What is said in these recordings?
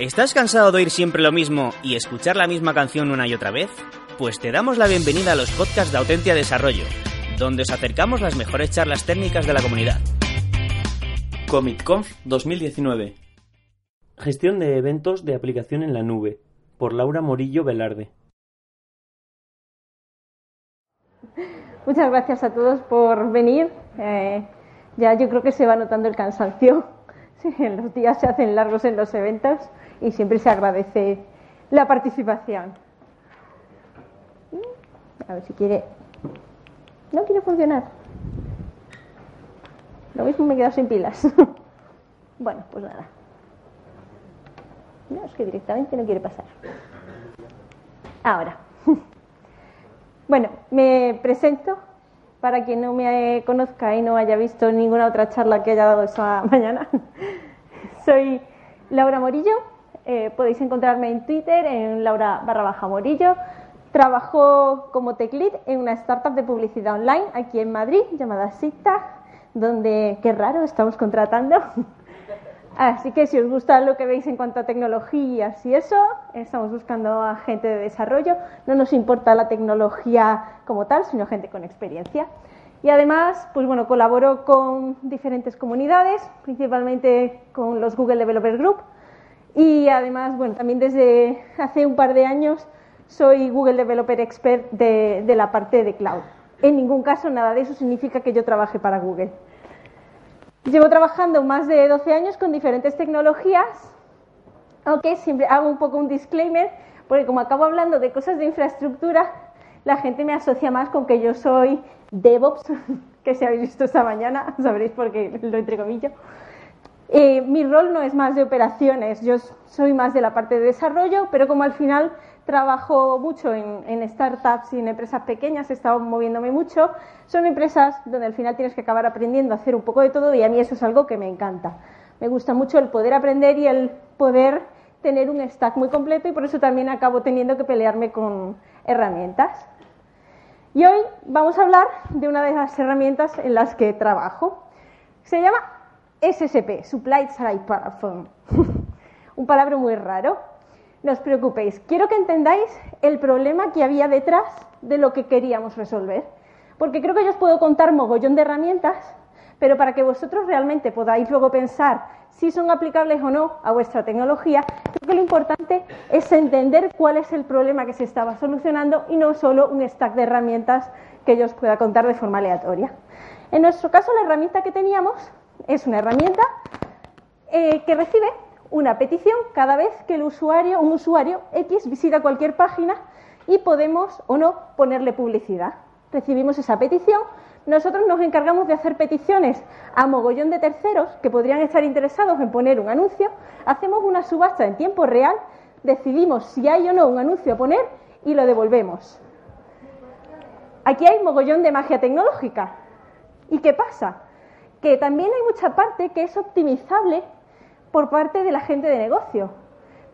¿Estás cansado de oír siempre lo mismo y escuchar la misma canción una y otra vez? Pues te damos la bienvenida a los podcasts de Autentia Desarrollo, donde os acercamos las mejores charlas técnicas de la comunidad. ComicConf 2019 Gestión de eventos de aplicación en la nube, por Laura Morillo Velarde. Muchas gracias a todos por venir. Eh, ya yo creo que se va notando el cansancio. Sí, los días se hacen largos en los eventos y siempre se agradece la participación. A ver si quiere. No quiere funcionar. Lo mismo me he quedado sin pilas. bueno, pues nada. No, es que directamente no quiere pasar. Ahora. bueno, me presento para quien no me conozca y no haya visto ninguna otra charla que haya dado esa mañana. Soy Laura Morillo, eh, podéis encontrarme en Twitter en Laura barra baja Morillo. Trabajo como tech lead en una startup de publicidad online aquí en Madrid llamada Sita, donde, qué raro, estamos contratando. Así que si os gusta lo que veis en cuanto a tecnologías y eso, estamos buscando a gente de desarrollo. No nos importa la tecnología como tal, sino gente con experiencia. Y además, pues bueno, colaboro con diferentes comunidades, principalmente con los Google Developer Group. Y además, bueno, también desde hace un par de años soy Google Developer Expert de, de la parte de cloud. En ningún caso nada de eso significa que yo trabaje para Google. Llevo trabajando más de 12 años con diferentes tecnologías, aunque siempre hago un poco un disclaimer, porque como acabo hablando de cosas de infraestructura, la gente me asocia más con que yo soy DevOps, que si habéis visto esta mañana, sabréis por qué lo entrecomillo. Eh, mi rol no es más de operaciones, yo soy más de la parte de desarrollo, pero como al final trabajo mucho en, startups y en empresas pequeñas, he estado moviéndome mucho, son empresas donde al final tienes que acabar aprendiendo a hacer un poco de todo y a mí eso es algo que me encanta. Me gusta mucho el poder aprender y el poder tener un stack muy completo y por eso también acabo teniendo que pelearme con herramientas. Y hoy vamos a hablar de una de las herramientas en las que trabajo. Se llama SSP, Supply Side Platform. un palabra muy raro. No os preocupéis, quiero que entendáis el problema que había detrás de lo que queríamos resolver. Porque creo que yo os puedo contar mogollón de herramientas, pero para que vosotros realmente podáis luego pensar si son aplicables o no a vuestra tecnología, creo que lo importante es entender cuál es el problema que se estaba solucionando y no solo un stack de herramientas que yo os pueda contar de forma aleatoria. En nuestro caso, la herramienta que teníamos es una herramienta eh, que recibe una petición cada vez que el usuario, un usuario X visita cualquier página y podemos o no ponerle publicidad. Recibimos esa petición, nosotros nos encargamos de hacer peticiones a mogollón de terceros que podrían estar interesados en poner un anuncio, hacemos una subasta en tiempo real, decidimos si hay o no un anuncio a poner y lo devolvemos. Aquí hay mogollón de magia tecnológica. ¿Y qué pasa? Que también hay mucha parte que es optimizable por parte de la gente de negocio.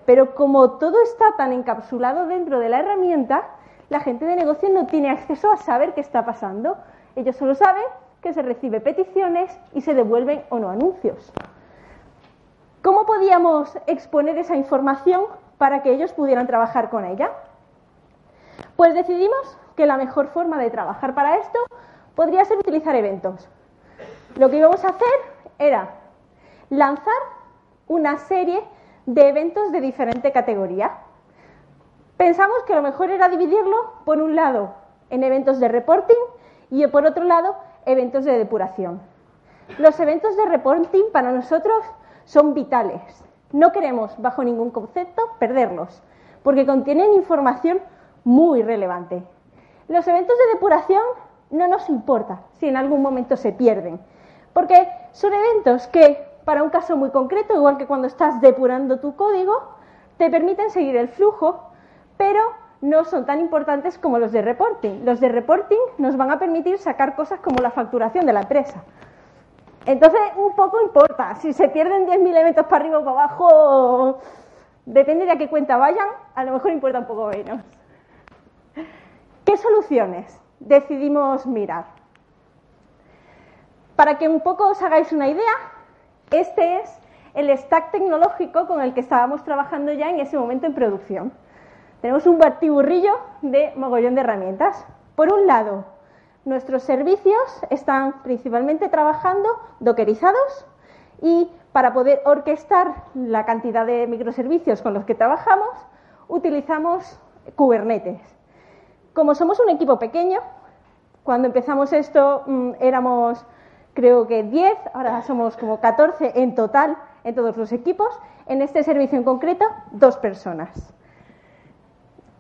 Pero como todo está tan encapsulado dentro de la herramienta, la gente de negocio no tiene acceso a saber qué está pasando. Ellos solo saben que se recibe peticiones y se devuelven o no anuncios. ¿Cómo podíamos exponer esa información para que ellos pudieran trabajar con ella? Pues decidimos que la mejor forma de trabajar para esto podría ser utilizar eventos. Lo que íbamos a hacer era lanzar una serie de eventos de diferente categoría. Pensamos que lo mejor era dividirlo, por un lado, en eventos de reporting y por otro lado, eventos de depuración. Los eventos de reporting para nosotros son vitales. No queremos, bajo ningún concepto, perderlos, porque contienen información muy relevante. Los eventos de depuración no nos importa si en algún momento se pierden, porque son eventos que para un caso muy concreto, igual que cuando estás depurando tu código, te permiten seguir el flujo, pero no son tan importantes como los de reporting. Los de reporting nos van a permitir sacar cosas como la facturación de la empresa. Entonces, un poco importa. Si se pierden 10.000 eventos para arriba o para abajo, depende de a qué cuenta vayan, a lo mejor importa un poco menos. ¿Qué soluciones decidimos mirar? Para que un poco os hagáis una idea, este es el stack tecnológico con el que estábamos trabajando ya en ese momento en producción. Tenemos un batiburrillo de mogollón de herramientas. Por un lado, nuestros servicios están principalmente trabajando dockerizados y para poder orquestar la cantidad de microservicios con los que trabajamos, utilizamos Kubernetes. Como somos un equipo pequeño, cuando empezamos esto mm, éramos creo que 10, ahora somos como 14 en total en todos los equipos. En este servicio en concreto, dos personas.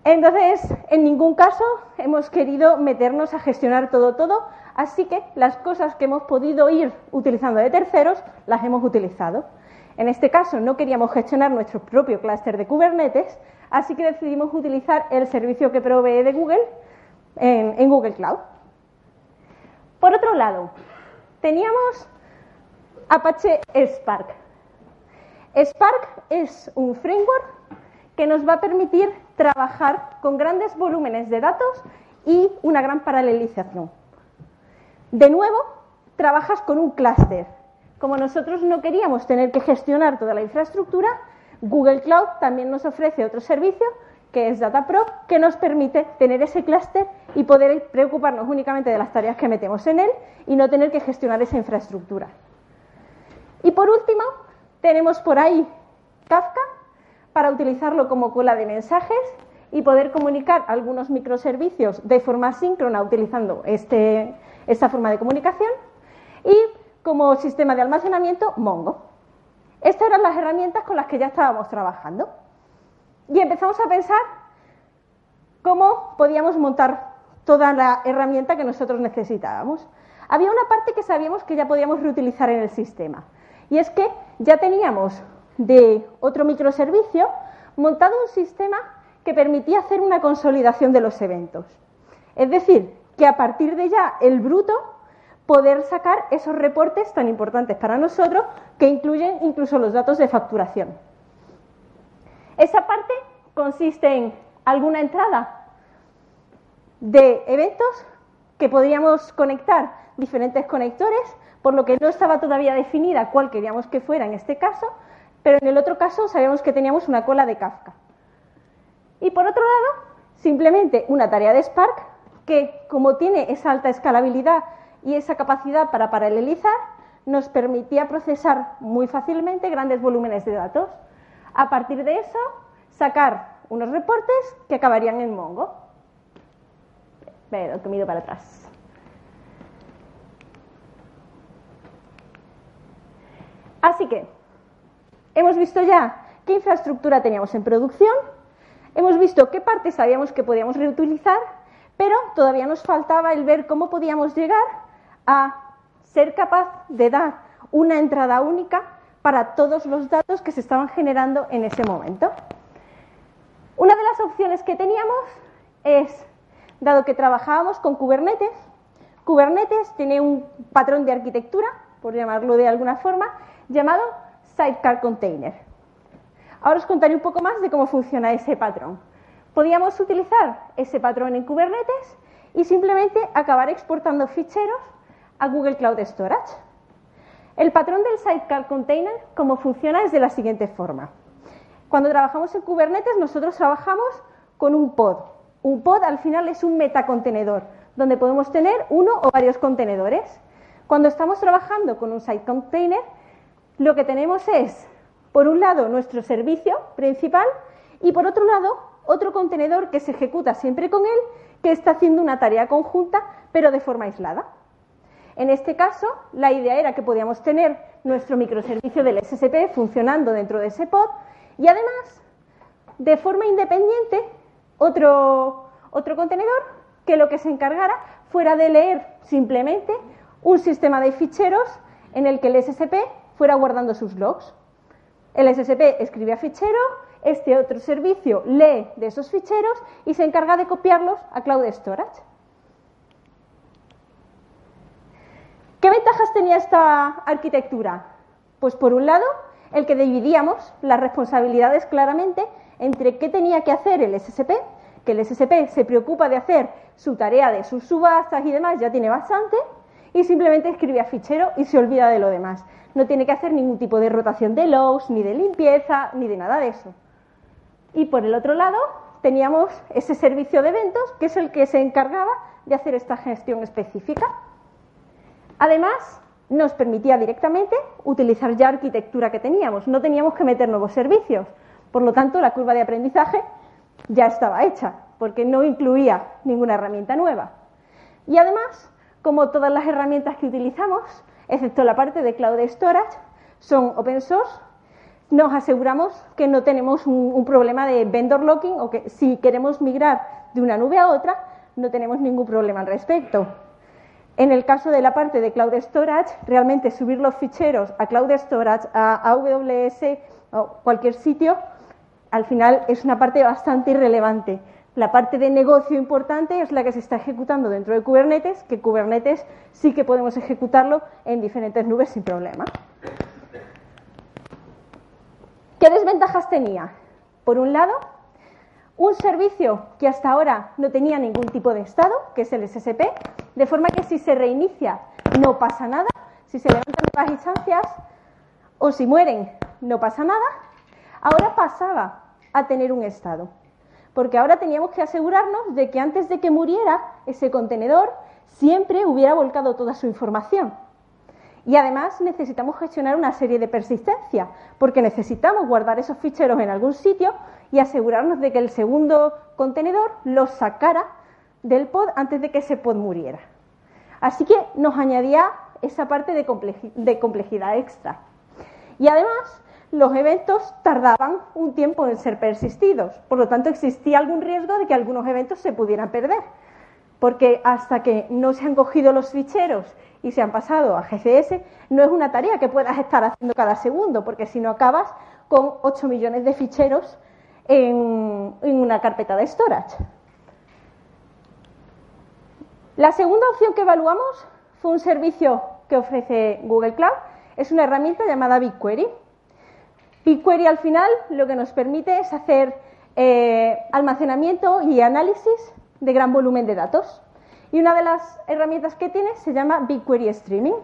Entonces, en ningún caso hemos querido meternos a gestionar todo, todo, así que las cosas que hemos podido ir utilizando de terceros las hemos utilizado. En este caso no queríamos gestionar nuestro propio clúster de Kubernetes, así que decidimos utilizar el servicio que provee de Google en, en Google Cloud. Por otro lado, teníamos Apache Spark. Spark es un framework que nos va a permitir trabajar con grandes volúmenes de datos y una gran paralelización. De nuevo, trabajas con un clúster. Como nosotros no queríamos tener que gestionar toda la infraestructura, Google Cloud también nos ofrece otro servicio que es DataPro, que nos permite tener ese clúster y poder preocuparnos únicamente de las tareas que metemos en él y no tener que gestionar esa infraestructura. Y por último, tenemos por ahí Kafka para utilizarlo como cola de mensajes y poder comunicar algunos microservicios de forma síncrona utilizando este, esta forma de comunicación y como sistema de almacenamiento Mongo. Estas eran las herramientas con las que ya estábamos trabajando. Y empezamos a pensar cómo podíamos montar toda la herramienta que nosotros necesitábamos. Había una parte que sabíamos que ya podíamos reutilizar en el sistema. Y es que ya teníamos de otro microservicio montado un sistema que permitía hacer una consolidación de los eventos. Es decir, que a partir de ya el bruto poder sacar esos reportes tan importantes para nosotros que incluyen incluso los datos de facturación. Esa parte consiste en alguna entrada de eventos que podríamos conectar diferentes conectores, por lo que no estaba todavía definida cuál queríamos que fuera en este caso, pero en el otro caso sabíamos que teníamos una cola de Kafka. Y por otro lado, simplemente una tarea de Spark que, como tiene esa alta escalabilidad y esa capacidad para paralelizar, nos permitía procesar muy fácilmente grandes volúmenes de datos. A partir de eso, sacar unos reportes que acabarían en Mongo. Pero que miro para atrás. Así que, hemos visto ya qué infraestructura teníamos en producción, Hemos visto qué partes sabíamos que podíamos reutilizar, pero todavía nos faltaba el ver cómo podíamos llegar a ser capaz de dar una entrada única para todos los datos que se estaban generando en ese momento. Una de las opciones que teníamos es, dado que trabajábamos con Kubernetes, Kubernetes tiene un patrón de arquitectura, por llamarlo de alguna forma, llamado Sidecar Container. Ahora os contaré un poco más de cómo funciona ese patrón. Podíamos utilizar ese patrón en Kubernetes y simplemente acabar exportando ficheros a Google Cloud Storage. El patrón del Sidecar Container, cómo funciona, es de la siguiente forma. Cuando trabajamos en Kubernetes, nosotros trabajamos con un pod. Un pod al final es un metacontenedor, donde podemos tener uno o varios contenedores. Cuando estamos trabajando con un site container, lo que tenemos es por un lado, nuestro servicio principal y por otro lado, otro contenedor que se ejecuta siempre con él, que está haciendo una tarea conjunta, pero de forma aislada. En este caso, la idea era que podíamos tener nuestro microservicio del SSP funcionando dentro de ese pod y además, de forma independiente, otro, otro contenedor que lo que se encargara fuera de leer simplemente un sistema de ficheros en el que el SSP fuera guardando sus logs. El SSP escribe a fichero, este otro servicio lee de esos ficheros y se encarga de copiarlos a Cloud Storage. ¿Qué ventajas tenía esta arquitectura? Pues por un lado, el que dividíamos las responsabilidades claramente entre qué tenía que hacer el SSP, que el SSP se preocupa de hacer su tarea de sus subastas y demás, ya tiene bastante, y simplemente escribe a fichero y se olvida de lo demás. No tiene que hacer ningún tipo de rotación de logs, ni de limpieza, ni de nada de eso. Y por el otro lado teníamos ese servicio de eventos que es el que se encargaba de hacer esta gestión específica. Además, nos permitía directamente utilizar ya arquitectura que teníamos, no teníamos que meter nuevos servicios. Por lo tanto, la curva de aprendizaje ya estaba hecha, porque no incluía ninguna herramienta nueva. Y además, como todas las herramientas que utilizamos, excepto la parte de Cloud Storage, son open source, nos aseguramos que no tenemos un, problema de vendor locking o que si queremos migrar de una nube a otra, no tenemos ningún problema al respecto. En el caso de la parte de Cloud Storage, realmente subir los ficheros a Cloud Storage, a AWS o cualquier sitio, al final es una parte bastante irrelevante. La parte de negocio importante es la que se está ejecutando dentro de Kubernetes, que Kubernetes sí que podemos ejecutarlo en diferentes nubes sin problema. ¿Qué desventajas tenía? Por un lado, un servicio que hasta ahora no tenía ningún tipo de estado, que es el SSP, de forma que si se reinicia no pasa nada, si se levantan nuevas instancias o si mueren no pasa nada, ahora pasaba a tener un estado. Porque ahora teníamos que asegurarnos de que antes de que muriera ese contenedor siempre hubiera volcado toda su información. Y además necesitamos gestionar una serie de persistencia, porque necesitamos guardar esos ficheros en algún sitio y asegurarnos de que el segundo contenedor los sacara del pod antes de que ese pod muriera. Así que nos añadía esa parte de, complejidad extra. Y además, los eventos tardaban un tiempo en ser persistidos, por lo tanto existía algún riesgo de que algunos eventos se pudieran perder, porque hasta que no se han cogido los ficheros y se han pasado a GCS, no es una tarea que puedas estar haciendo cada segundo, porque si no acabas con 8 millones de ficheros en, una carpeta de storage. La segunda opción que evaluamos fue un servicio que ofrece Google Cloud. Es una herramienta llamada BigQuery. BigQuery al final lo que nos permite es hacer eh, almacenamiento y análisis de gran volumen de datos. Y una de las herramientas que tiene se llama BigQuery Streaming.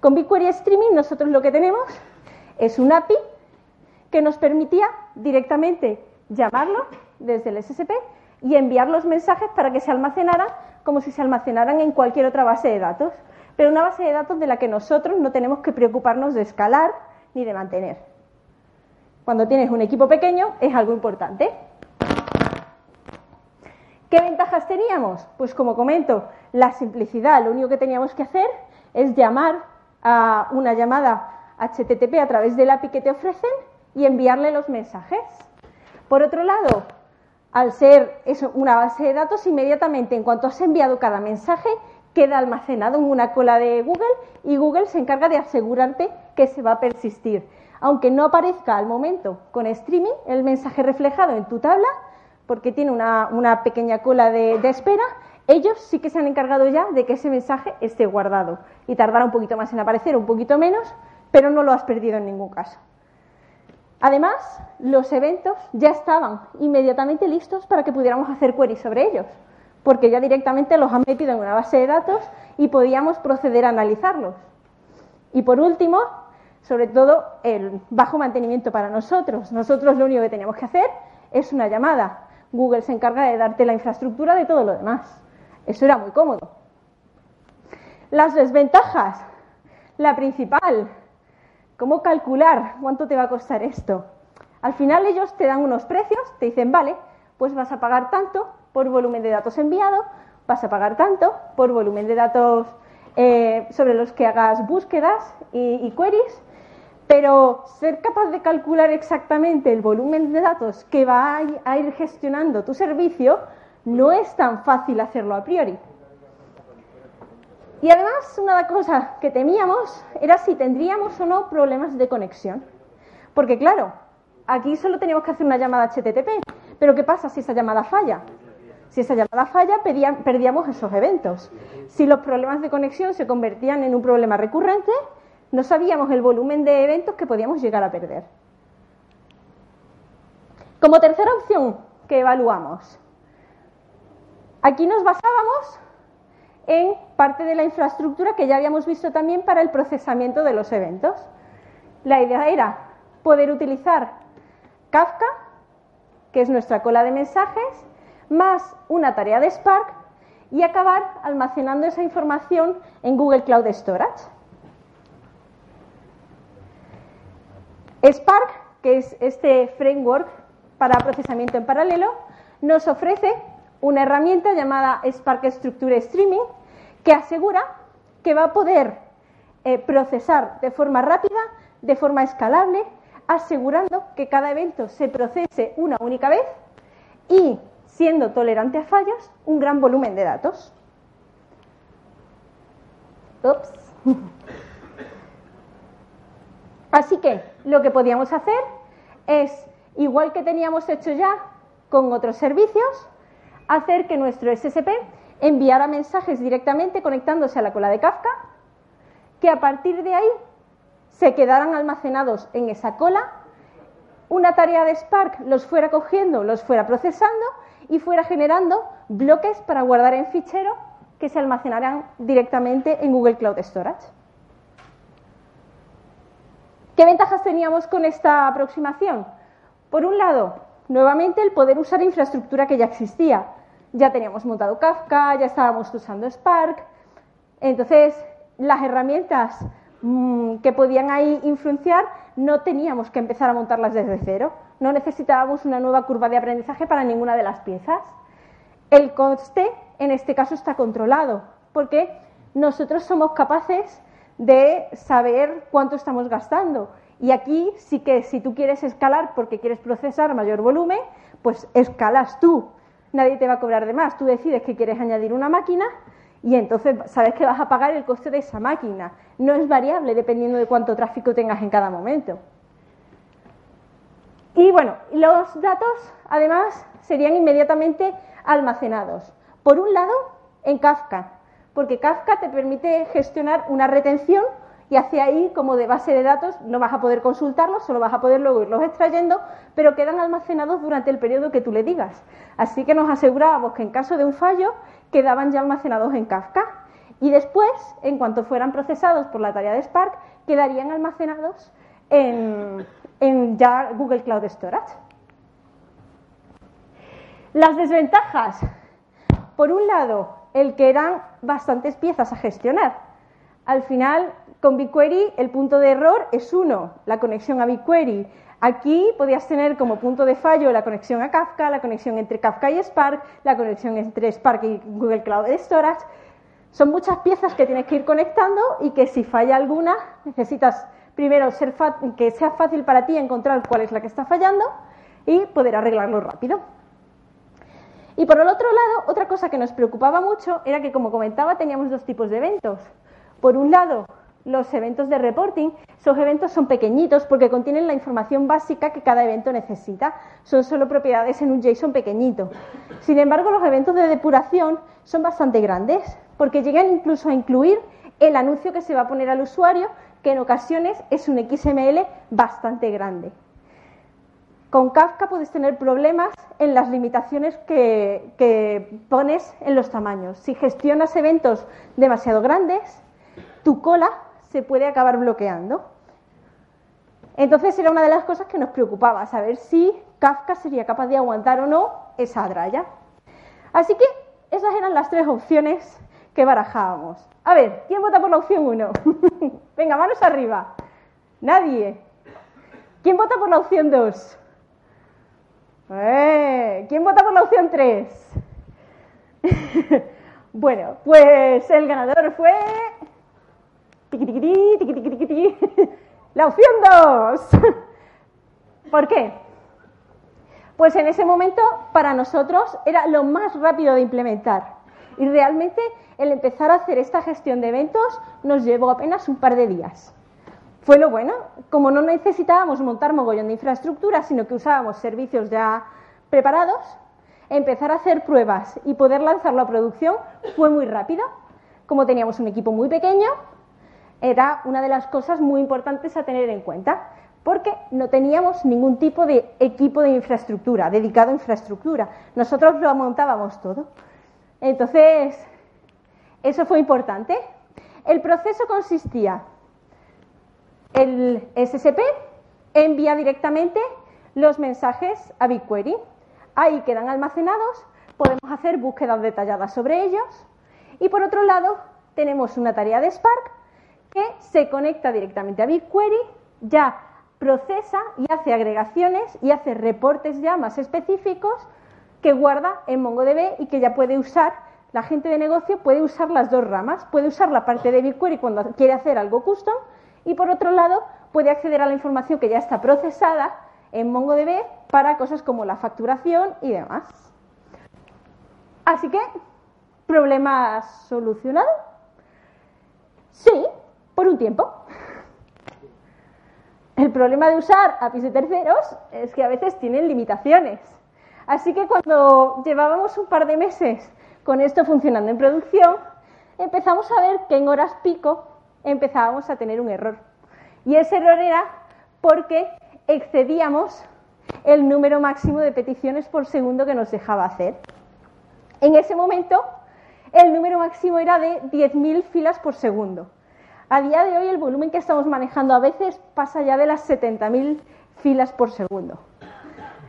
Con BigQuery Streaming nosotros lo que tenemos es un API que nos permitía directamente llamarlo desde el SSP y enviar los mensajes para que se almacenaran como si se almacenaran en cualquier otra base de datos, pero una base de datos de la que nosotros no tenemos que preocuparnos de escalar ni de mantener. Cuando tienes un equipo pequeño es algo importante. ¿Qué ventajas teníamos? Pues como comento, la simplicidad. Lo único que teníamos que hacer es llamar a una llamada HTTP a través del API que te ofrecen y enviarle los mensajes. Por otro lado, al ser eso, una base de datos, inmediatamente en cuanto has enviado cada mensaje, queda almacenado en una cola de Google y Google se encarga de asegurarte que se va a persistir. Aunque no aparezca al momento con streaming el mensaje reflejado en tu tabla, porque tiene una, pequeña cola de, de, espera, ellos sí que se han encargado ya de que ese mensaje esté guardado. Y tardará un poquito más en aparecer, un poquito menos, pero no lo has perdido en ningún caso. Además, los eventos ya estaban inmediatamente listos para que pudiéramos hacer queries sobre ellos, porque ya directamente los han metido en una base de datos y podíamos proceder a analizarlos. Y por último, sobre todo, el bajo mantenimiento para nosotros. Nosotros lo único que teníamos que hacer es una llamada. Google se encarga de darte la infraestructura de todo lo demás. Eso era muy cómodo. Las desventajas. La principal, ¿Cómo calcular cuánto te va a costar esto? Al final ellos te dan unos precios, te dicen, vale, pues vas a pagar tanto por volumen de datos enviado, vas a pagar tanto por volumen de datos eh, sobre los que hagas búsquedas y, queries, pero ser capaz de calcular exactamente el volumen de datos que va a ir gestionando tu servicio no es tan fácil hacerlo a priori. Y además, una cosa que temíamos era si tendríamos o no problemas de conexión. Porque claro, aquí solo teníamos que hacer una llamada HTTP, pero ¿qué pasa si esa llamada falla? Si esa llamada falla, perdíamos esos eventos. Si los problemas de conexión se convertían en un problema recurrente, no sabíamos el volumen de eventos que podíamos llegar a perder. Como tercera opción que evaluamos, aquí nos basábamos en parte de la infraestructura que ya habíamos visto también para el procesamiento de los eventos. La idea era poder utilizar Kafka, que es nuestra cola de mensajes, más una tarea de Spark y acabar almacenando esa información en Google Cloud Storage. Spark, que es este framework para procesamiento en paralelo, nos ofrece una herramienta llamada Spark Structure Streaming que asegura que va a poder eh, procesar de forma rápida, de forma escalable, asegurando que cada evento se procese una única vez y, siendo tolerante a fallos, un gran volumen de datos. Ups. Así que lo que podíamos hacer es, igual que teníamos hecho ya con otros servicios, hacer que nuestro SSP enviara mensajes directamente conectándose a la cola de Kafka, que a partir de ahí se quedaran almacenados en esa cola, una tarea de Spark los fuera cogiendo, los fuera procesando y fuera generando bloques para guardar en fichero que se almacenarán directamente en Google Cloud Storage. ¿Qué ventajas teníamos con esta aproximación? Por un lado, nuevamente el poder usar infraestructura que ya existía. Ya teníamos montado Kafka, ya estábamos usando Spark. Entonces, las herramientas mm, que podían ahí influenciar no teníamos que empezar a montarlas desde cero. No necesitábamos una nueva curva de aprendizaje para ninguna de las piezas. El coste, en este caso, está controlado, porque nosotros somos capaces de saber cuánto estamos gastando. Y aquí sí que si tú quieres escalar porque quieres procesar mayor volumen, pues escalas tú. Nadie te va a cobrar de más. Tú decides que quieres añadir una máquina y entonces sabes que vas a pagar el coste de esa máquina. No es variable dependiendo de cuánto tráfico tengas en cada momento. Y bueno, los datos además serían inmediatamente almacenados. Por un lado, en Kafka, porque Kafka te permite gestionar una retención y hacia ahí, como de base de datos, no vas a poder consultarlos, solo vas a poder luego irlos extrayendo, pero quedan almacenados durante el periodo que tú le digas. Así que nos asegurábamos que en caso de un fallo quedaban ya almacenados en Kafka y después, en cuanto fueran procesados por la tarea de Spark, quedarían almacenados en, en Google Cloud Storage. Las desventajas. Por un lado, el que eran bastantes piezas a gestionar. Al final, con BigQuery el punto de error es uno, la conexión a BigQuery. Aquí podías tener como punto de fallo la conexión a Kafka, la conexión entre Kafka y Spark, la conexión entre Spark y Google Cloud Storage. Son muchas piezas que tienes que ir conectando y que si falla alguna necesitas primero ser que sea fácil para ti encontrar cuál es la que está fallando y poder arreglarlo rápido. Y por el otro lado, otra cosa que nos preocupaba mucho era que, como comentaba, teníamos dos tipos de eventos. Por un lado, los eventos de reporting, esos eventos son pequeñitos porque contienen la información básica que cada evento necesita. Son solo propiedades en un JSON pequeñito. Sin embargo, los eventos de depuración son bastante grandes porque llegan incluso a incluir el anuncio que se va a poner al usuario, que en ocasiones es un XML bastante grande. Con Kafka puedes tener problemas en las limitaciones que, pones en los tamaños. Si gestionas eventos demasiado grandes, tu cola se puede acabar bloqueando. Entonces era una de las cosas que nos preocupaba, saber si Kafka sería capaz de aguantar o no esa draya. Así que esas eran las tres opciones que barajábamos. A ver, ¿quién vota por la opción 1? Venga, manos arriba. Nadie. ¿Quién vota por la opción 2? Eh, ¿Quién vota por la opción 3? bueno, pues el ganador fue. La opción 2. ¿Por qué? Pues en ese momento para nosotros era lo más rápido de implementar. Y realmente el empezar a hacer esta gestión de eventos nos llevó apenas un par de días. Fue lo bueno, como no necesitábamos montar mogollón de infraestructura, sino que usábamos servicios ya preparados, empezar a hacer pruebas y poder lanzarlo a producción fue muy rápido. Como teníamos un equipo muy pequeño, era una de las cosas muy importantes a tener en cuenta, porque no teníamos ningún tipo de equipo de infraestructura, dedicado a infraestructura. Nosotros lo montábamos todo. Entonces, Eso fue importante. El proceso consistía, el SSP envía directamente los mensajes a BigQuery. Ahí quedan almacenados, podemos hacer búsquedas detalladas sobre ellos. Y por otro lado, tenemos una tarea de Spark que se conecta directamente a BigQuery, ya procesa y hace agregaciones y hace reportes ya más específicos que guarda en MongoDB y que ya puede usar, la gente de negocio puede usar las dos ramas, puede usar la parte de BigQuery cuando quiere hacer algo custom y por otro lado puede acceder a la información que ya está procesada en MongoDB para cosas como la facturación y demás. Así que, ¿problema solucionado? Sí, por un tiempo. El problema de usar APIs de terceros es que a veces tienen limitaciones. Así que cuando llevábamos un par de meses con esto funcionando en producción, empezamos a ver que en horas pico empezábamos a tener un error. Y ese error era porque excedíamos el número máximo de peticiones por segundo que nos dejaba hacer. En ese momento, el número máximo era de 10.000 filas por segundo. A día de hoy, el volumen que estamos manejando a veces pasa ya de las 70.000 filas por segundo.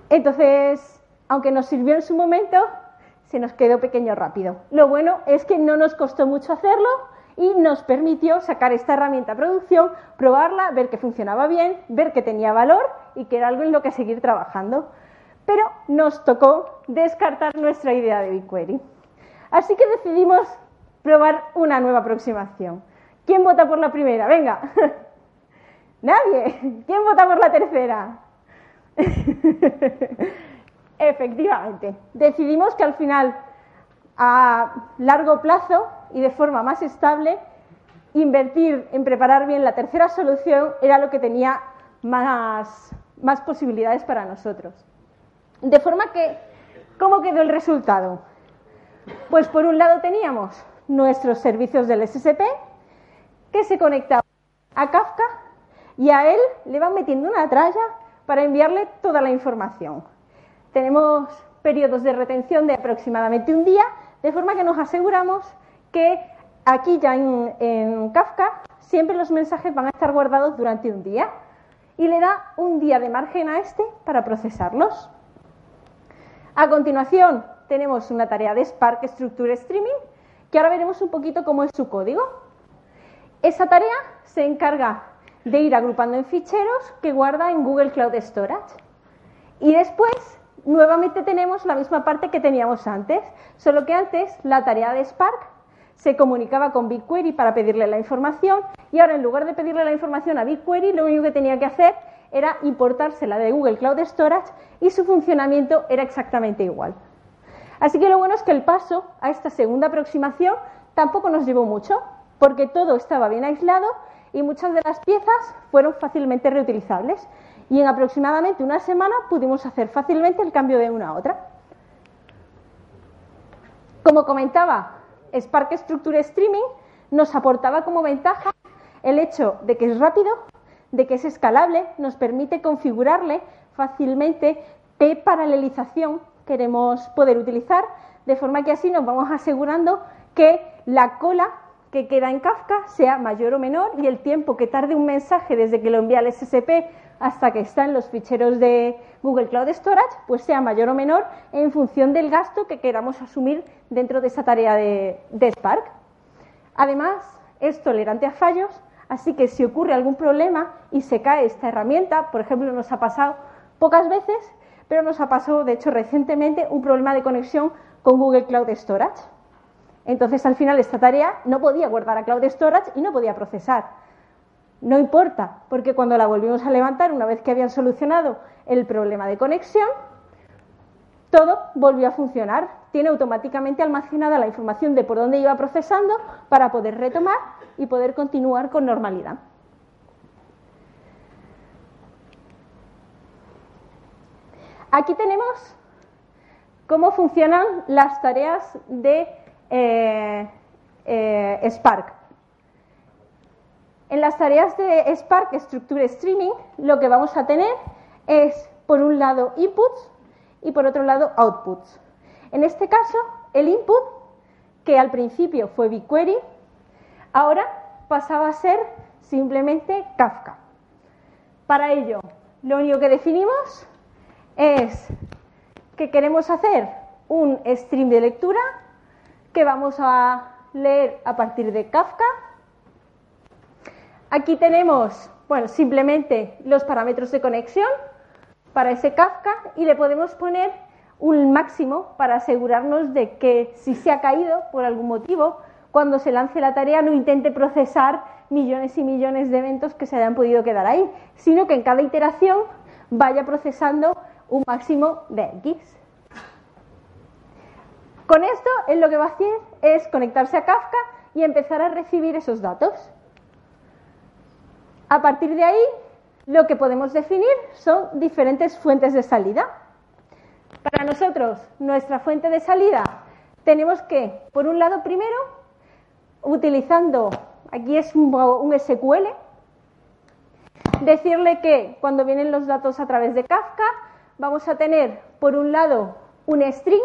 Entonces, aunque nos sirvió en su momento, se nos quedó pequeño rápido. Lo bueno es que no nos costó mucho hacerlo y nos permitió sacar esta herramienta a producción, probarla, ver que funcionaba bien, ver que tenía valor y que era algo en lo que seguir trabajando. Pero nos tocó descartar nuestra idea de BigQuery. Así que decidimos probar una nueva aproximación. ¿Quién vota por la primera? Venga. Nadie. ¿Quién vota por la tercera? Efectivamente. Decidimos que al final, a largo plazo y de forma más estable, invertir en preparar bien la tercera solución era lo que tenía más, más posibilidades para nosotros. De forma que, ¿cómo quedó el resultado? Pues por un lado teníamos nuestros servicios del SSP que se conectaban a Kafka y a él le van metiendo una tralla para enviarle toda la información. Tenemos periodos de retención de aproximadamente un día, de forma que nos aseguramos que aquí ya en, Kafka siempre los mensajes van a estar guardados durante un día y le da un día de margen a este para procesarlos. A continuación tenemos una tarea de Spark Structure Streaming, que ahora veremos un poquito cómo es su código. Esa tarea se encarga de ir agrupando en ficheros que guarda en Google Cloud Storage. Y después nuevamente tenemos la misma parte que teníamos antes, solo que antes la tarea de Spark se comunicaba con BigQuery para pedirle la información y ahora en lugar de pedirle la información a BigQuery lo único que tenía que hacer era importársela de Google Cloud Storage y su funcionamiento era exactamente igual. Así que lo bueno es que el paso a esta segunda aproximación tampoco nos llevó mucho, porque todo estaba bien aislado y muchas de las piezas fueron fácilmente reutilizables y en aproximadamente una semana pudimos hacer fácilmente el cambio de una a otra. Como comentaba, Spark Structure Streaming nos aportaba como ventaja el hecho de que es rápido, de que es escalable, nos permite configurarle fácilmente qué paralelización queremos poder utilizar, de forma que así nos vamos asegurando que la cola que queda en Kafka sea mayor o menor y el tiempo que tarde un mensaje desde que lo envía al SSP hasta que está en los ficheros de Google Cloud Storage, pues sea mayor o menor en función del gasto que queramos asumir dentro de esa tarea de, de Spark. Además, es tolerante a fallos, así que si ocurre algún problema y se cae esta herramienta, por ejemplo, nos ha pasado pocas veces, pero nos ha pasado, de hecho, recientemente un problema de conexión con Google Cloud Storage. Entonces, al final, esta tarea no podía guardar a Cloud Storage y no podía procesar. No importa, porque cuando la volvimos a levantar, una vez que habían solucionado el problema de conexión, todo volvió a funcionar. Tiene automáticamente almacenada la información de por dónde iba procesando para poder retomar y poder continuar con normalidad. Aquí tenemos cómo funcionan las tareas de eh, eh, Spark. En las tareas de Spark Structure Streaming, lo que vamos a tener es, por un lado, inputs y por otro lado, outputs. En este caso, el input que al principio fue BigQuery, ahora pasaba a ser simplemente Kafka. Para ello, lo único que definimos es que queremos hacer un stream de lectura que vamos a leer a partir de Kafka. Aquí tenemos, bueno, simplemente los parámetros de conexión para ese Kafka y le podemos poner un máximo para asegurarnos de que si se ha caído por algún motivo, cuando se lance la tarea no intente procesar millones y millones de eventos que se hayan podido quedar ahí, sino que en cada iteración vaya procesando un máximo de X. Con esto, él lo que va a hacer es conectarse a Kafka y empezar a recibir esos datos. A partir de ahí, lo que podemos definir son diferentes fuentes de salida. Para nosotros, nuestra fuente de salida, tenemos que, por un lado, primero, utilizando, aquí es un, SQL, decirle que cuando vienen los datos a través de Kafka, vamos a tener, por un lado, un string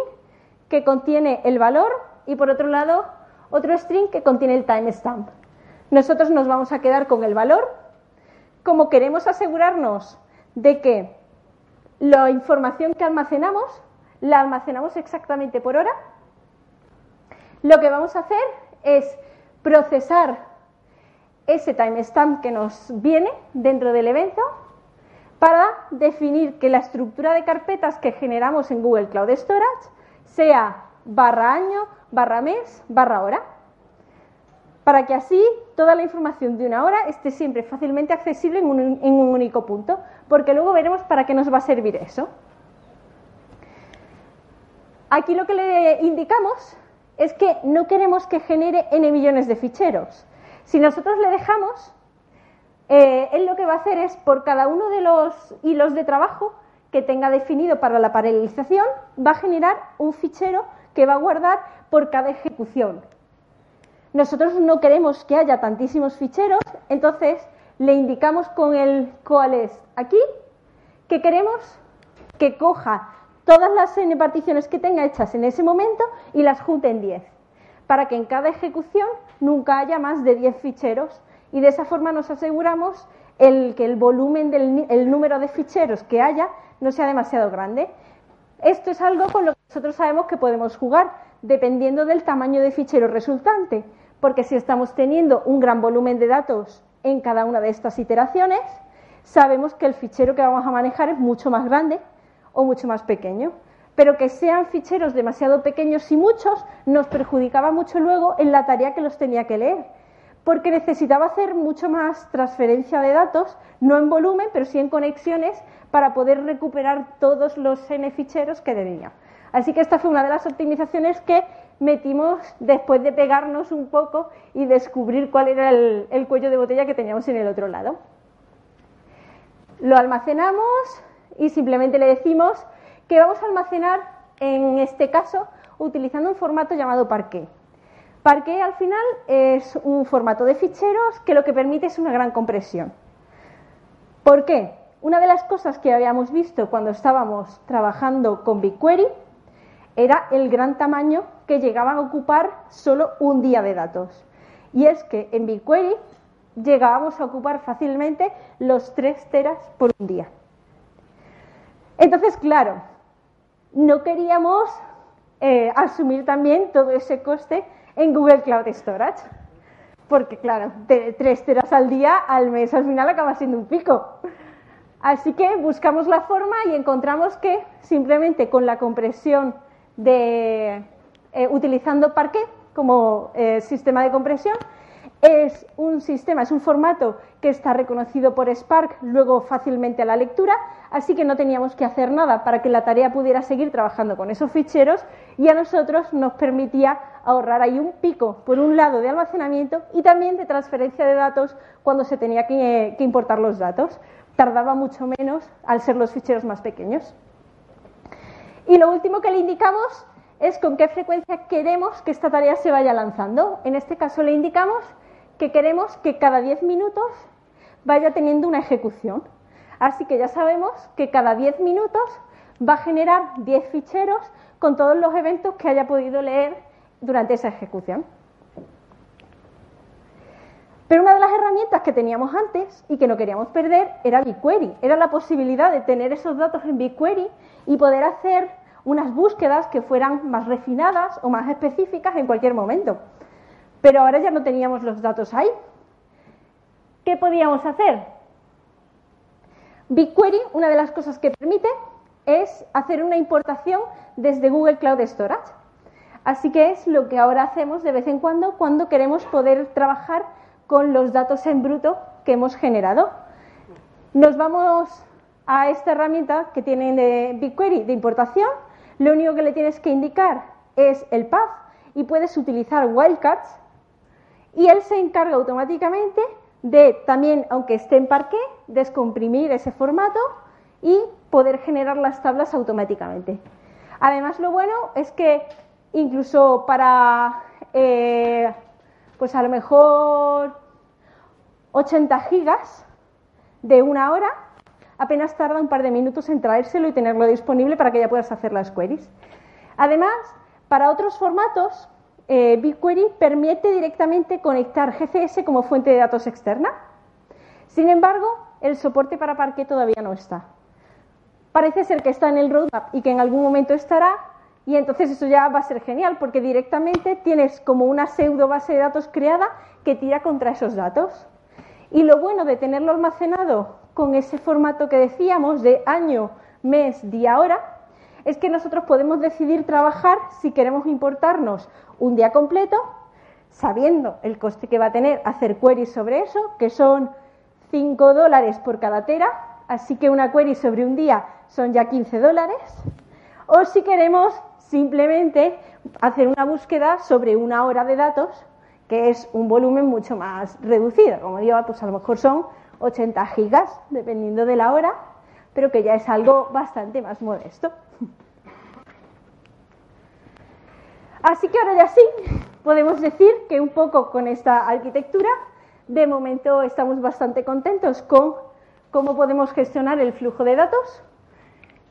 que contiene el valor y, por otro lado, otro string que contiene el timestamp. Nosotros nos vamos a quedar con el valor. Como queremos asegurarnos de que la información que almacenamos la almacenamos exactamente por hora, lo que vamos a hacer es procesar ese timestamp que nos viene dentro del evento para definir que la estructura de carpetas que generamos en Google Cloud Storage sea barra año, barra mes, barra hora, para que así toda la información de una hora esté siempre fácilmente accesible en un, único punto, porque luego veremos para qué nos va a servir eso. Aquí lo que le indicamos es que no queremos que genere n millones de ficheros. Si nosotros le dejamos, eh, él lo que va a hacer es por cada uno de los hilos de trabajo que tenga definido para la paralelización, va a generar un fichero que va a guardar por cada ejecución. Nosotros no queremos que haya tantísimos ficheros, entonces le indicamos con el coalesce aquí que queremos que coja todas las n particiones que tenga hechas en ese momento y las junte en 10, para que en cada ejecución nunca haya más de 10 ficheros. Y de esa forma nos aseguramos el, que el volumen del el número de ficheros que haya no sea demasiado grande. Esto es algo con lo que nosotros sabemos que podemos jugar dependiendo del tamaño de fichero resultante, porque si estamos teniendo un gran volumen de datos en cada una de estas iteraciones, sabemos que el fichero que vamos a manejar es mucho más grande o mucho más pequeño. Pero que sean ficheros demasiado pequeños y muchos nos perjudicaba mucho luego en la tarea que los tenía que leer, porque necesitaba hacer mucho más transferencia de datos, no en volumen, pero sí en conexiones, para poder recuperar todos los n ficheros que debía. Así que esta fue una de las optimizaciones que metimos después de pegarnos un poco y descubrir cuál era el, el cuello de botella que teníamos en el otro lado. Lo almacenamos, y simplemente le decimos que vamos a almacenar, en este caso, utilizando un formato llamado Parquet. Parquet al final es un formato de ficheros que lo que permite es una gran compresión. ¿Por qué? Una de las cosas que habíamos visto cuando estábamos trabajando con BigQuery era el gran tamaño que llegaban a ocupar solo un día de datos. Y es que en BigQuery llegábamos a ocupar fácilmente los 3 teras por un día. Entonces, claro, no queríamos eh, asumir también todo ese coste en Google Cloud Storage. Porque, claro, de tres teras al día, al mes, al final acaba siendo un pico. Así que buscamos la forma y encontramos que simplemente con la compresión de eh, utilizando Parquet como eh, sistema de compresión, es un sistema, es un formato que está reconocido por Spark luego fácilmente a la lectura, así que no teníamos que hacer nada para que la tarea pudiera seguir trabajando con esos ficheros y a nosotros nos permitía ahorrar ahí un pico, por un lado, de almacenamiento y también de transferencia de datos cuando se tenía que, que importar los datos. Tardaba mucho menos al ser los ficheros más pequeños. Y lo último que le indicamos es con qué frecuencia queremos que esta tarea se vaya lanzando. En este caso le indicamos que queremos que cada 10 minutos vaya teniendo una ejecución. Así que ya sabemos que cada 10 minutos va a generar 10 ficheros con todos los eventos que haya podido leer durante esa ejecución. Pero una de las herramientas que teníamos antes y que no queríamos perder era BigQuery. Era la posibilidad de tener esos datos en BigQuery y poder hacer unas búsquedas que fueran más refinadas o más específicas en cualquier momento. Pero ahora ya no teníamos los datos ahí. ¿Qué podíamos hacer? BigQuery, una de las cosas que permite es hacer una importación desde Google Cloud Storage. Así que es lo que ahora hacemos de vez en cuando cuando queremos poder trabajar con los datos en bruto que hemos generado. Nos vamos a esta herramienta que tienen de BigQuery de importación. Lo único que le tienes que indicar es el path y puedes utilizar wildcards y él se encarga automáticamente de también, aunque esté en parqué, descomprimir ese formato y poder generar las tablas automáticamente. Además, lo bueno es que incluso para eh, pues a lo mejor 80 gigas de una hora, apenas tarda un par de minutos en traérselo y tenerlo disponible para que ya puedas hacer las queries. Además, para otros formatos, eh, BigQuery permite directamente conectar GCS como fuente de datos externa. Sin embargo, el soporte para Parquet todavía no está. Parece ser que está en el roadmap y que en algún momento estará, y entonces eso ya va a ser genial porque directamente tienes como una pseudo base de datos creada que tira contra esos datos. Y lo bueno de tenerlo almacenado con ese formato que decíamos de año, mes, día, hora, es que nosotros podemos decidir trabajar si queremos importarnos un día completo, sabiendo el coste que va a tener hacer queries sobre eso, que son 5 dólares por cada tera, así que una query sobre un día son ya 15 dólares, o si queremos simplemente hacer una búsqueda sobre una hora de datos, que es un volumen mucho más reducido. Como digo, pues a lo mejor son 80 gigas, dependiendo de la hora, pero que ya es algo bastante más modesto. Así que ahora ya sí, podemos decir que un poco con esta arquitectura, de momento estamos bastante contentos con cómo podemos gestionar el flujo de datos,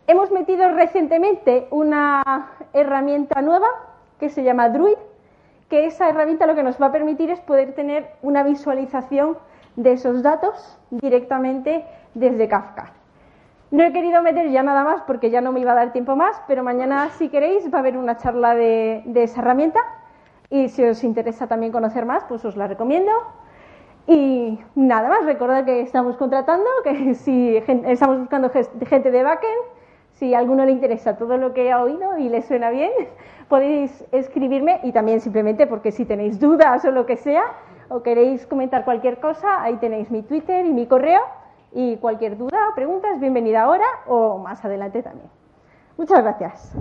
Hemos metido recientemente una herramienta nueva que se llama Druid, que esa herramienta lo que nos va a permitir es poder tener una visualización de esos datos directamente desde Kafka. No he querido meter ya nada más porque ya no me iba a dar tiempo más, pero mañana si queréis va a haber una charla de, esa herramienta y si os interesa también conocer más, pues os la recomiendo. Y nada más, recordad que estamos contratando, que si estamos buscando gente de backend, si a alguno le interesa todo lo que ha oído y le suena bien, podéis escribirme y también simplemente porque si tenéis dudas o lo que sea, o queréis comentar cualquier cosa, ahí tenéis mi Twitter y mi correo y cualquier duda o pregunta es bienvenida ahora o más adelante también. Muchas gracias.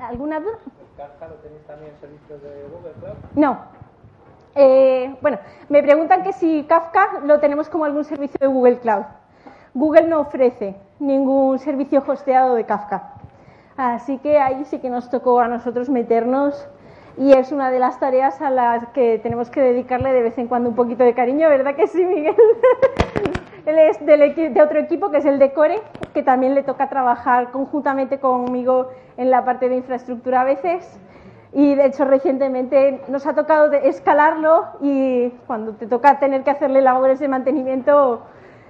¿Alguna duda? tenéis también servicios de Google Cloud? No. Eh, bueno, me preguntan que si Kafka lo tenemos como algún servicio de Google Cloud. Google no ofrece ningún servicio hosteado de Kafka. Así que ahí sí que nos tocó a nosotros meternos y es una de las tareas a las que tenemos que dedicarle de vez en cuando un poquito de cariño, ¿verdad que sí, Miguel? Él es de otro equipo que es el de Core, que también le toca trabajar conjuntamente conmigo en la parte de infraestructura a veces y de hecho recientemente nos ha tocado escalarlo y cuando te toca tener que hacerle labores de mantenimiento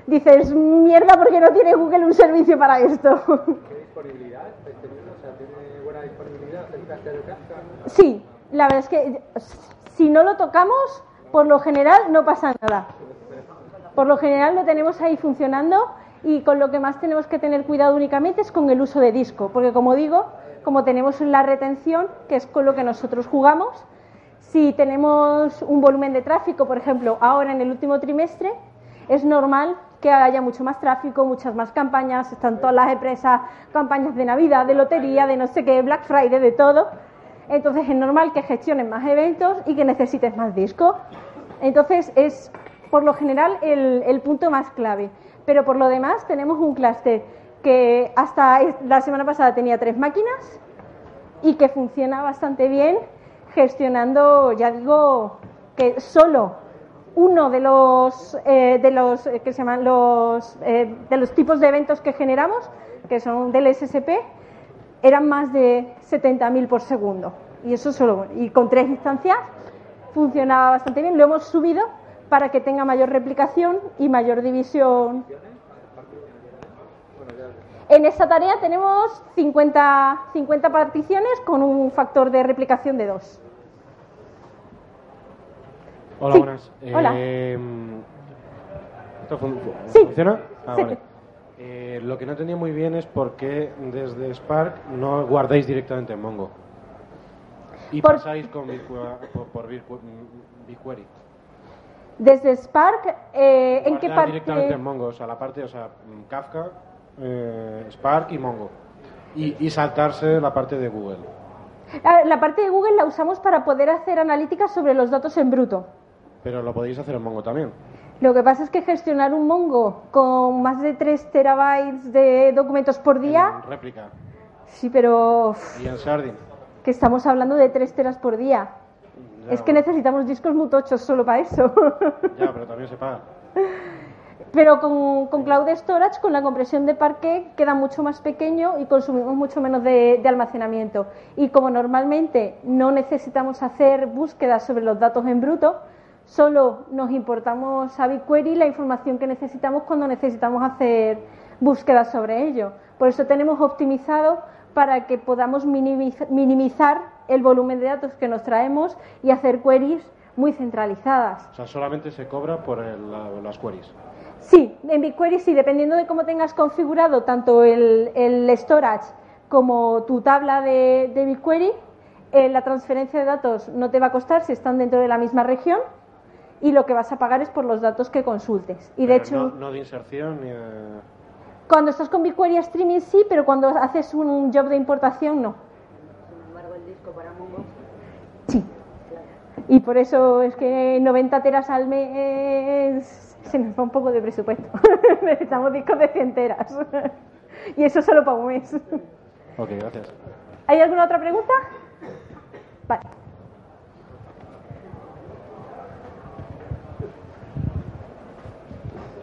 dices, mierda, porque no tiene Google un servicio para esto. ¿Qué disponibilidad ¿tiene buena disponibilidad Sí, la verdad es que si no lo tocamos, por lo general no pasa nada. Por lo general lo tenemos ahí funcionando y con lo que más tenemos que tener cuidado únicamente es con el uso de disco, porque como digo, como tenemos la retención, que es con lo que nosotros jugamos, si tenemos un volumen de tráfico, por ejemplo, ahora en el último trimestre, es normal que haya mucho más tráfico, muchas más campañas, están todas las empresas, campañas de Navidad, de lotería, de no sé qué, Black Friday, de todo. Entonces es normal que gestionen más eventos y que necesites más disco. Entonces es por lo general el, el punto más clave. Pero por lo demás tenemos un clúster que hasta la semana pasada tenía tres máquinas y que funciona bastante bien gestionando, ya digo, que solo uno de los, eh, de los eh, que se llaman los, eh, de los tipos de eventos que generamos, que son del SSP, eran más de 70.000 por segundo. Y eso solo, y con tres instancias funcionaba bastante bien. Lo hemos subido para que tenga mayor replicación y mayor división. En esta tarea tenemos 50, 50 particiones con un factor de replicación de 2. Hola, Sí. buenas. Hola. Eh, ¿Esto fun- Sí. funciona? Ah, Sí. vale. Eh, lo que no entendía muy bien es por qué desde Spark no guardáis directamente en Mongo. Y Por- pasáis con por, por Bigqu- BigQuery. Desde Spark, eh, ¿en qué parte? directamente en Mongo, o sea, la parte, o sea, mm, Kafka, eh, Spark y Mongo. Y, y saltarse la parte de Google. Ah, La parte de Google la usamos para poder hacer analíticas sobre los datos en bruto. Pero lo podéis hacer en Mongo también. Lo que pasa es que gestionar un Mongo con más de 3 terabytes de documentos por día, En réplica. sí, pero Y en Sardin. que estamos hablando de 3 teras por día. Ya, Es que necesitamos discos muy tochos solo para eso. Ya, pero también se paga. Pero con, con Cloud Storage, con la compresión de parque, queda mucho más pequeño y consumimos mucho menos de, almacenamiento. Y como normalmente no necesitamos hacer búsquedas sobre los datos en bruto, solo nos importamos a BigQuery la información que necesitamos cuando necesitamos hacer búsquedas sobre ello. Por eso tenemos optimizado para que podamos minimiz- minimizar el volumen de datos que nos traemos y hacer queries muy centralizadas. O sea, solamente se cobra por el- la- las queries. En BigQuery sí, dependiendo de cómo tengas configurado tanto el, el storage como tu tabla de, de BigQuery, eh, la transferencia de datos no te va a costar si están dentro de la misma región y lo que vas a pagar es por los datos que consultes. Y de Pero hecho, No, no de inserción ni de... cuando estás con BigQuery Streaming sí, pero cuando haces un job de importación no. Sí. Y por eso es que 90 teras al mes se nos va un poco de presupuesto. Necesitamos discos de 100 teras. y eso solo para un mes. Ok, gracias. ¿Hay alguna otra pregunta? Vale.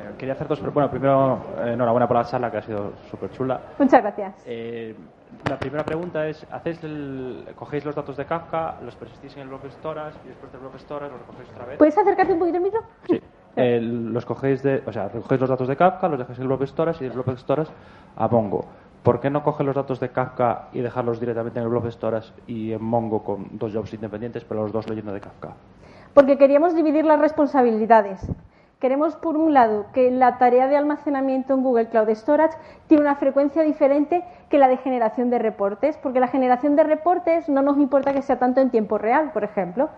Eh, Quería hacer dos. pre- Bueno, primero, eh, enhorabuena por la charla que ha sido súper chula. Muchas gracias. Eh, la primera pregunta es: ¿hacéis el, cogéis los datos de Kafka, los persistís en el bloque storage y después del bloque storage los recogéis otra vez? ¿Puedes acercarte un poquito al micro? Sí. Eh, los cogéis de, o sea, recogéis los datos de Kafka, los dejáis en bloque storage y del bloque storage a Mongo. ¿Por qué no coger los datos de Kafka y dejarlos directamente en el bloque storage y en Mongo con dos jobs independientes, pero los dos leyendo de Kafka? Porque queríamos dividir las responsabilidades. Queremos, por un lado, que la tarea de almacenamiento en Google Cloud Storage tiene una frecuencia diferente que la de generación de reportes, porque la generación de reportes no nos importa que sea tanto en tiempo real, por ejemplo.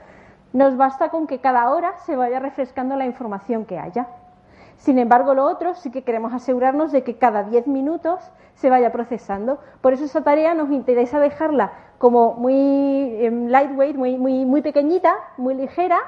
Nos basta con que cada hora se vaya refrescando la información que haya. Sin embargo, lo otro sí que queremos asegurarnos de que cada 10 minutos se vaya procesando. Por eso esa tarea nos interesa dejarla como muy em, lightweight, muy, muy, muy pequeñita, muy ligera,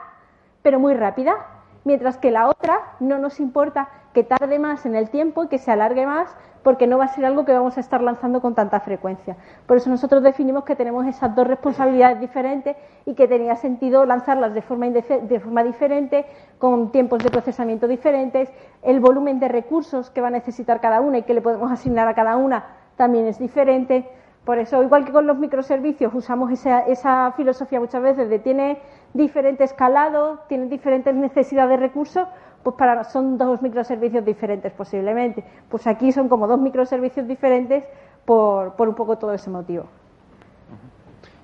pero muy rápida. Mientras que la otra no nos importa que tarde más en el tiempo y que se alargue más porque no va a ser algo que vamos a estar lanzando con tanta frecuencia. Por eso nosotros definimos que tenemos esas dos responsabilidades diferentes y que tenía sentido lanzarlas de forma, de forma diferente, con tiempos de procesamiento diferentes, el volumen de recursos que va a necesitar cada una y que le podemos asignar a cada una también es diferente. Por eso, igual que con los microservicios, usamos esa, esa filosofía muchas veces de tiene diferente escalado, tiene diferentes necesidades de recursos, pues para son dos microservicios diferentes posiblemente. Pues aquí son como dos microservicios diferentes por, un poco todo ese motivo.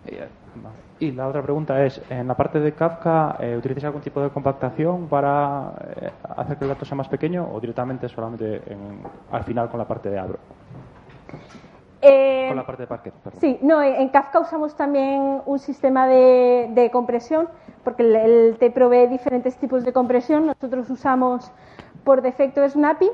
Eh, Y la otra pregunta es, en la parte de Kafka, eh, ¿utilizáis algún tipo de compactación para eh, hacer que el dato sea más pequeño o directamente solamente en- al final con la parte de Abro? Eh, Con la parte de Parquet, perdón. Sí, no, en Kafka usamos también un sistema de, de compresión, porque el, el te provee diferentes tipos de compresión. Nosotros usamos por defecto Snappy,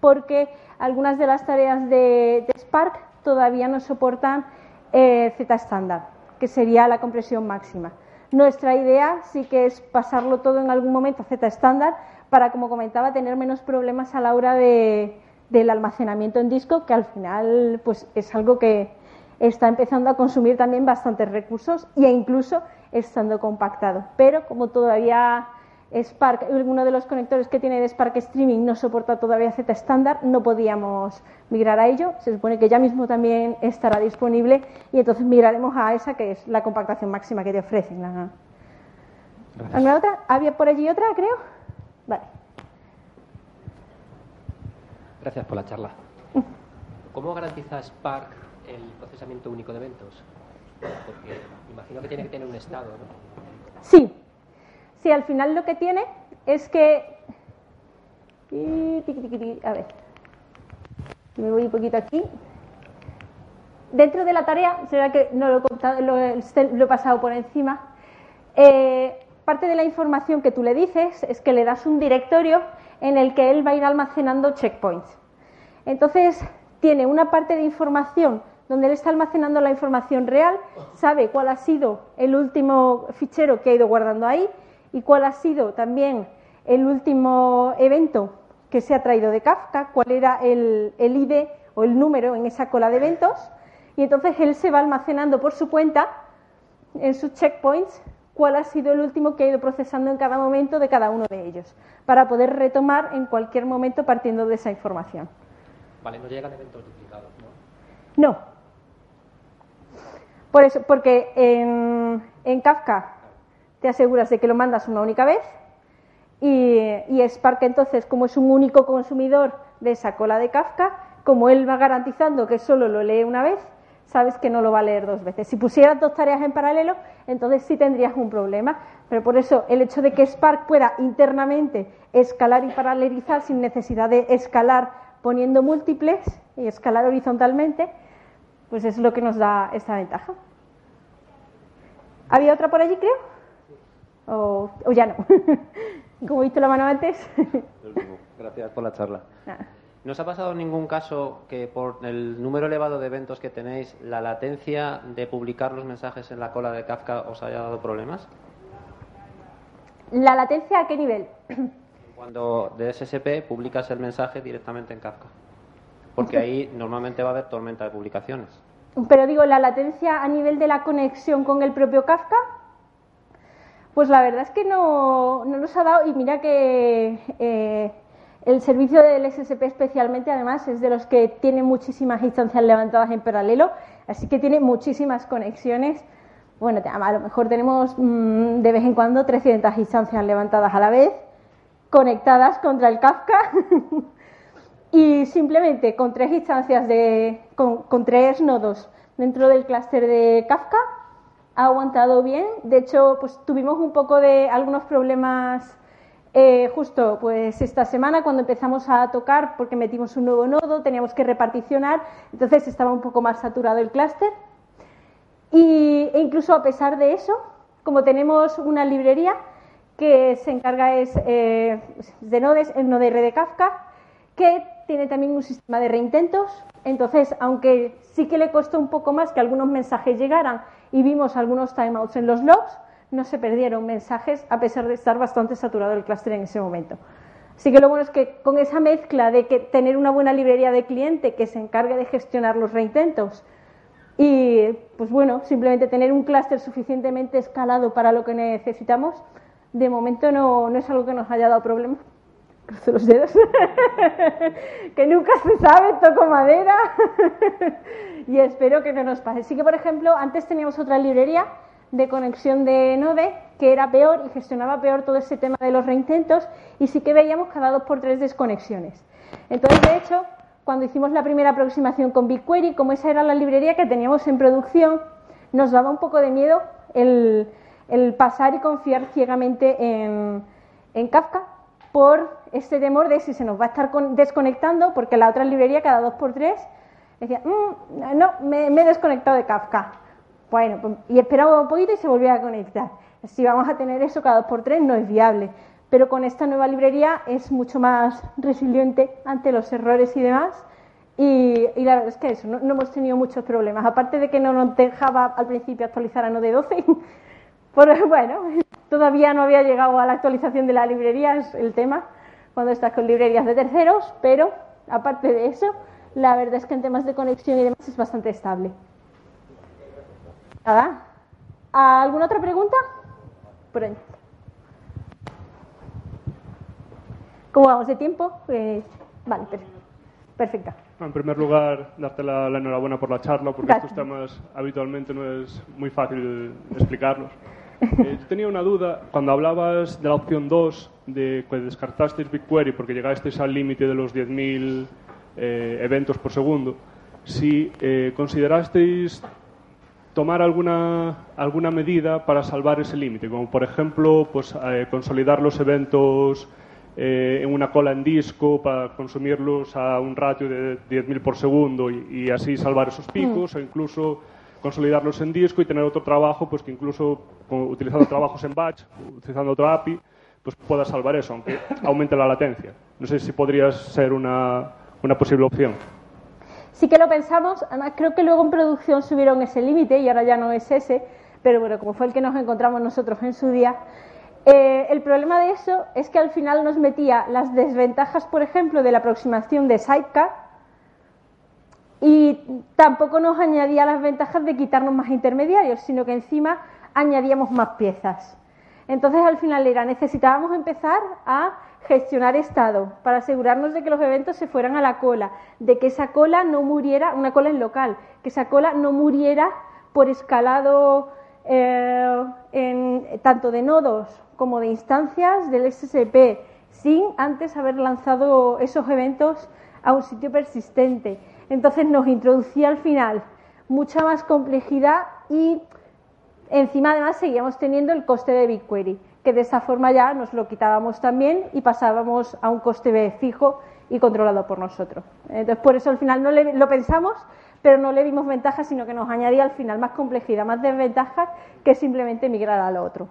porque algunas de las tareas de, de Spark todavía no soportan eh, Z estándar, que sería la compresión máxima. Nuestra idea sí que es pasarlo todo en algún momento a Z estándar para, como comentaba, tener menos problemas a la hora de, del almacenamiento en disco, que al final pues, es algo que está empezando a consumir también bastantes recursos e incluso estando compactado. Pero como todavía Spark, uno de los conectores que tiene de Spark Streaming no soporta todavía Z estándar, no podíamos migrar a ello. Se supone que ya mismo también estará disponible y entonces migraremos a esa que es la compactación máxima que te ofrecen. La... ¿Alguna otra? ¿Había por allí otra, creo? Vale. Gracias por la charla. ¿Cómo garantiza Spark el procesamiento único de eventos? Porque imagino que tiene que tener un estado, ¿no? Sí, Sí, al final lo que tiene es que... A ver, me voy un poquito aquí. Dentro de la tarea, será que no lo he, contado, lo, he pasado por encima, eh, parte de la información que tú le dices es que le das un directorio en el que él va a ir almacenando checkpoints. Entonces, tiene una parte de información donde él está almacenando la información real, sabe cuál ha sido el último fichero que ha ido guardando ahí y cuál ha sido también el último evento que se ha traído de Kafka, cuál era el, ID o el número en esa cola de eventos, y entonces él se va almacenando por su cuenta en sus checkpoints cuál ha sido el último que ha ido procesando en cada momento de cada uno de ellos, para poder retomar en cualquier momento partiendo de esa información. Vale, no llegan eventos duplicados, ¿no? No. Por eso, porque en, en Kafka te aseguras de que lo mandas una única vez y, Spark entonces, como es un único consumidor de esa cola de Kafka, como él va garantizando que solo lo lee una vez, sabes que no lo va a leer dos veces. Si pusieras dos tareas en paralelo, entonces sí tendrías un problema. Pero por eso el hecho de que Spark pueda internamente escalar y paralelizar sin necesidad de escalar poniendo múltiples y escalar horizontalmente, pues es lo que nos da esta ventaja. ¿Había otra por allí, creo? o, ya no. Como he visto la mano antes. Gracias por la charla. ¿No os ha pasado ningún caso que por el número elevado de eventos que tenéis, la latencia de publicar los mensajes en la cola de Kafka os haya dado problemas? ¿La latencia a qué nivel? Cuando de SSP publicas el mensaje directamente en Kafka. Porque ahí normalmente va a haber tormenta de publicaciones. Pero digo, ¿la latencia a nivel de la conexión con el propio Kafka? Pues la verdad es que no, nos ha dado, y mira que eh, el servicio del SSP especialmente, además, es de los que tiene muchísimas instancias levantadas en paralelo, así que tiene muchísimas conexiones. Bueno, a lo mejor tenemos mm, de vez en cuando 300 instancias levantadas a la vez, conectadas contra el Kafka, y simplemente con tres instancias de, con, con tres nodos dentro del clúster de Kafka, ha aguantado bien. De hecho, pues tuvimos un poco de algunos problemas eh, justo pues esta semana cuando empezamos a tocar porque metimos un nuevo nodo, teníamos que reparticionar, entonces estaba un poco más saturado el clúster. E incluso a pesar de eso, como tenemos una librería que se encarga es, eh, de nodes, el node de Kafka, que tiene también un sistema de reintentos. Entonces, aunque sí que le costó un poco más que algunos mensajes llegaran y vimos algunos timeouts en los logs, no se perdieron mensajes a pesar de estar bastante saturado el clúster en ese momento. Así que lo bueno es que con esa mezcla de que tener una buena librería de cliente que se encargue de gestionar los reintentos y, pues bueno, simplemente tener un clúster suficientemente escalado para lo que necesitamos, de momento no, no es algo que nos haya dado problemas cruzo los dedos, que nunca se sabe, toco madera y espero que no nos pase. Sí que, por ejemplo, antes teníamos otra librería de conexión de Node que era peor y gestionaba peor todo ese tema de los reintentos y sí que veíamos cada dos por tres desconexiones. Entonces, de hecho, cuando hicimos la primera aproximación con BigQuery, como esa era la librería que teníamos en producción, nos daba un poco de miedo el, pasar y confiar ciegamente en, en Kafka por este temor de si se nos va a estar desconectando, porque la otra librería cada dos por tres decía, mm, no, me, he desconectado de Kafka. Bueno, pues, y esperaba un poquito y se volvía a conectar. Si vamos a tener eso cada dos por tres, no es viable. Pero con esta nueva librería es mucho más resiliente ante los errores y demás. Y, la verdad es que eso, no, no, hemos tenido muchos problemas. Aparte de que no nos dejaba al principio actualizar a Node 12, pues bueno, todavía no había llegado a la actualización de la librería, es el tema, cuando estás con librerías de terceros, pero aparte de eso, la verdad es que en temas de conexión y demás es bastante estable. Nada. ¿Alguna otra pregunta? Por ahí. ¿Cómo vamos de tiempo? Pues, vale, perfecto. En primer lugar, darte la, enhorabuena por la charla, porque estos temas habitualmente no es muy fácil explicarlos. Eh, yo tenía una duda, cuando hablabas de la opción 2, de que descartasteis BigQuery porque llegasteis al límite de los 10.000 eh, eventos por segundo, si eh, considerasteis tomar alguna, alguna medida para salvar ese límite, como por ejemplo pues, eh, consolidar los eventos eh, en una cola en disco para consumirlos a un ratio de 10.000 por segundo y, así salvar esos picos, mm. o incluso consolidarlos en disco y tener otro trabajo pues que incluso utilizando trabajos en batch, utilizando otro API, pues pueda salvar eso, aunque aumente la latencia. No sé si podría ser una, una posible opción. Sí que lo pensamos, además creo que luego en producción subieron ese límite y ahora ya no es ese, pero bueno, como fue el que nos encontramos nosotros en su día, eh, el problema de eso es que al final nos metía las desventajas, por ejemplo, de la aproximación de Sidecar y tampoco nos añadía las ventajas de quitarnos más intermediarios, sino que encima añadíamos más piezas. Entonces al final era, necesitábamos empezar a gestionar estado para asegurarnos de que los eventos se fueran a la cola, de que esa cola no muriera, una cola en local, que esa cola no muriera por escalado eh, en, tanto de nodos como de instancias del SSP, sin antes haber lanzado esos eventos a un sitio persistente. Entonces nos introducía al final mucha más complejidad y encima además seguíamos teniendo el coste de BigQuery que de esa forma ya nos lo quitábamos también y pasábamos a un coste fijo y controlado por nosotros. Entonces, por eso al final no lo pensamos, pero no le vimos ventajas, sino que nos añadía al final más complejidad, más desventajas que simplemente migrar a lo otro.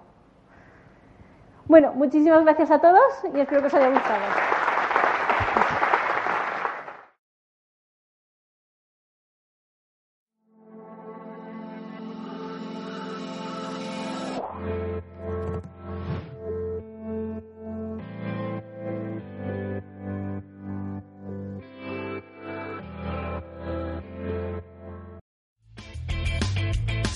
Bueno, muchísimas gracias a todos y espero que os haya gustado.